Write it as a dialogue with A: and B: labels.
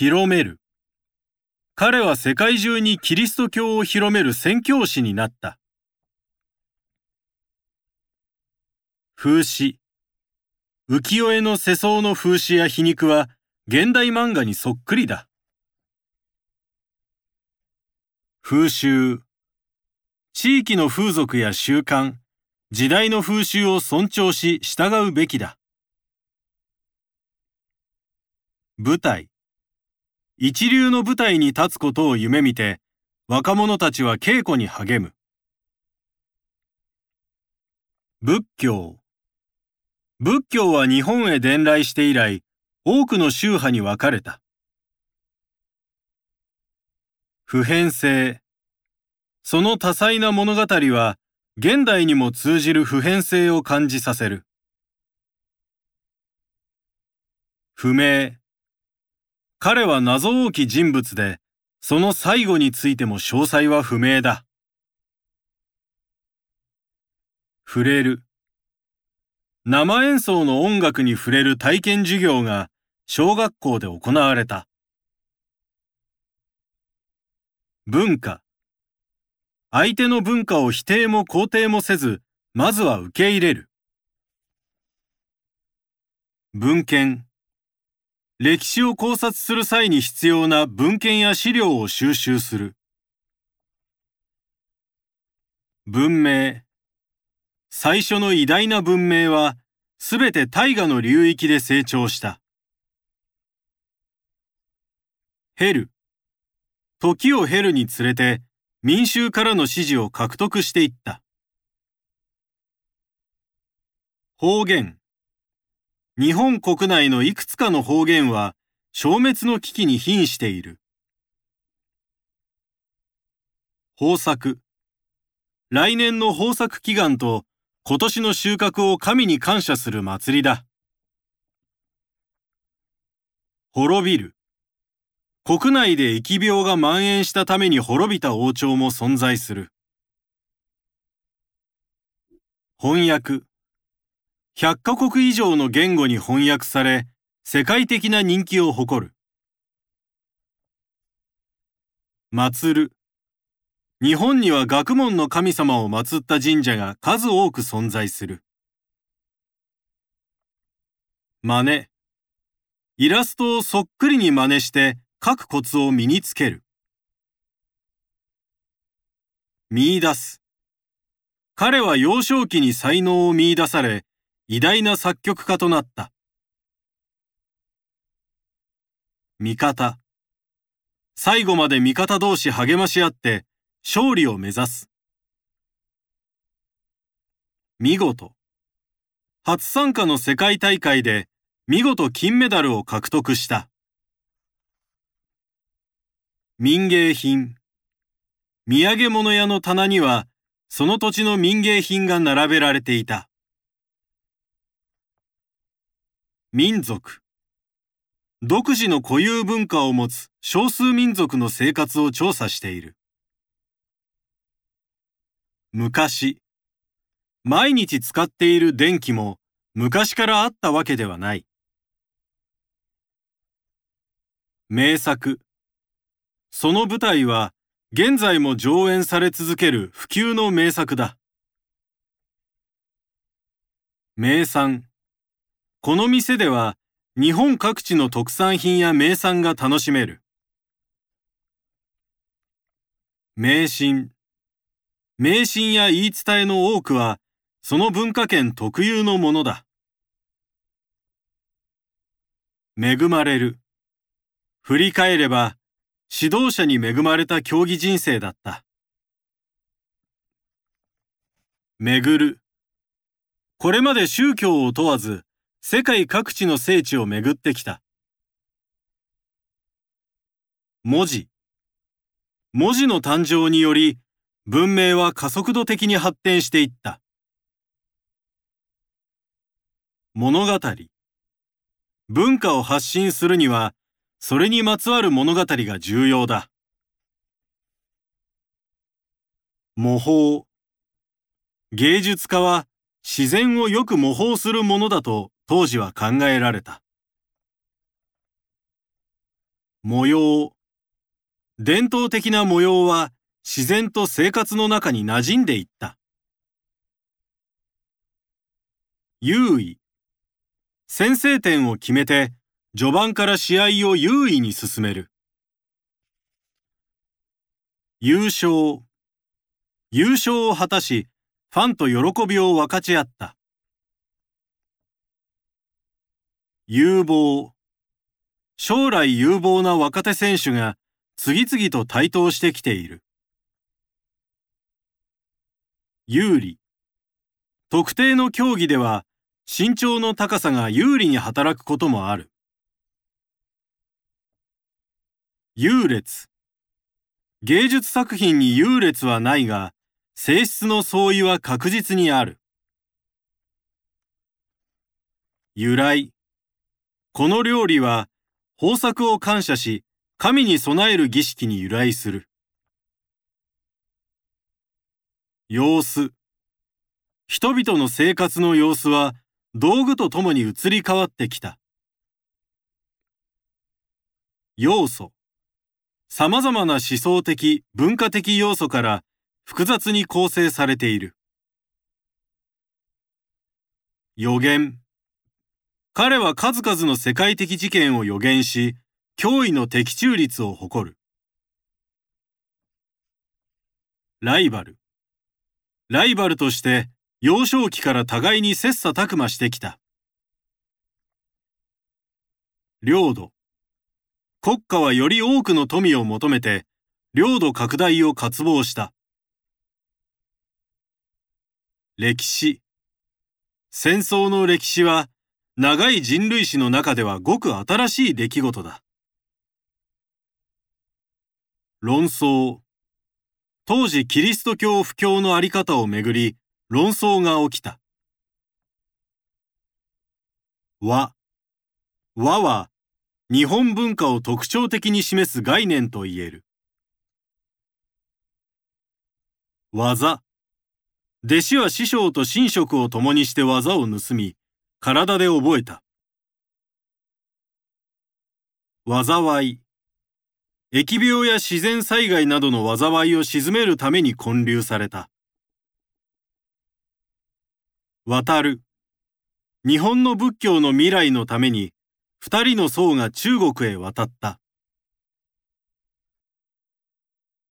A: 広める。彼は世界中にキリスト教を広める宣教師になった。風刺。浮世絵の世相の風刺や皮肉は現代漫画にそっくりだ。風習。地域の風俗や習慣、時代の風習を尊重し従うべきだ。舞台。一流の舞台に立つことを夢見て、若者たちは稽古に励む。仏教。仏教は日本へ伝来して以来、多くの宗派に分かれた。普遍性。その多彩な物語は、現代にも通じる普遍性を感じさせる。不明。彼は謎多き人物で、その最後についても詳細は不明だ。触れる。生演奏の音楽に触れる体験授業が小学校で行われた。文化。相手の文化を否定も肯定もせず、まずは受け入れる。文献。歴史を考察する際に必要な文献や資料を収集する。文明。最初の偉大な文明は、すべて大河の流域で成長した。ヘル。時を経るにつれて民衆からの支持を獲得していった。方言日本国内のいくつかの方言は消滅の危機に瀕している。豊作来年の豊作祈願と今年の収穫を神に感謝する祭りだ。滅びる国内で疫病が蔓延したために滅びた王朝も存在する。翻訳100カ国以上の言語に翻訳され、世界的な人気を誇る。祭る日本には学問の神様を祀った神社が数多く存在する。真似イラストをそっくりに真似して書くコツを身につける。見出す。彼は幼少期に才能を見出され、偉大な作曲家となった。味方。最後まで味方同士励まし合って勝利を目指す。見事。初参加の世界大会で見事金メダルを獲得した。民芸品。土産物屋の棚には、その土地の民芸品が並べられていた。民族。独自の固有文化を持つ少数民族の生活を調査している。昔。毎日使っている電気も昔からあったわけではない。名作。その舞台は現在も上演され続ける不朽の名作だ。名産この店では日本各地の特産品や名産が楽しめる。迷信迷信や言い伝えの多くはその文化圏特有のものだ。恵まれる。振り返れば指導者に恵まれた競技人生だった。巡る。これまで宗教を問わず、世界各地の聖地を巡ってきた。文字。文字の誕生により、文明は加速度的に発展していった。物語。文化を発信するには、それにまつわる物語が重要だ。模倣芸術家は自然をよく模倣するものだと当時は考えられた。模様。伝統的な模様は自然と生活の中に馴染んでいった。優位。先制点を決めて序盤から試合を優位に進める。優勝。優勝を果たし、ファンと喜びを分かち合った。有望。将来有望な若手選手が次々と台頭してきている。有利。特定の競技では身長の高さが有利に働くこともある。優劣。芸術作品に優劣はないが、性質の相違は確実にある。由来。この料理は、豊作を感謝し、神に備える儀式に由来する。様子。人々の生活の様子は、道具とともに移り変わってきた。要素。様々な思想的、文化的要素から複雑に構成されている。予言。彼は数々の世界的事件を予言し、驚異の的中率を誇る。ライバル。ライバルとして幼少期から互いに切磋琢磨してきた。領土。国家はより多くの富を求めて、領土拡大を渇望した。歴史。戦争の歴史は、長い人類史の中ではごく新しい出来事だ。論争。当時キリスト教布教のあり方をめぐり、論争が起きた。和。和は、日本文化を特徴的に示す概念と言える。技。弟子は師匠と寝食を共にして技を盗み、体で覚えた。災い。疫病や自然災害などの災いを鎮めるために建立された。渡る。日本の仏教の未来のために二人の僧が中国へ渡った。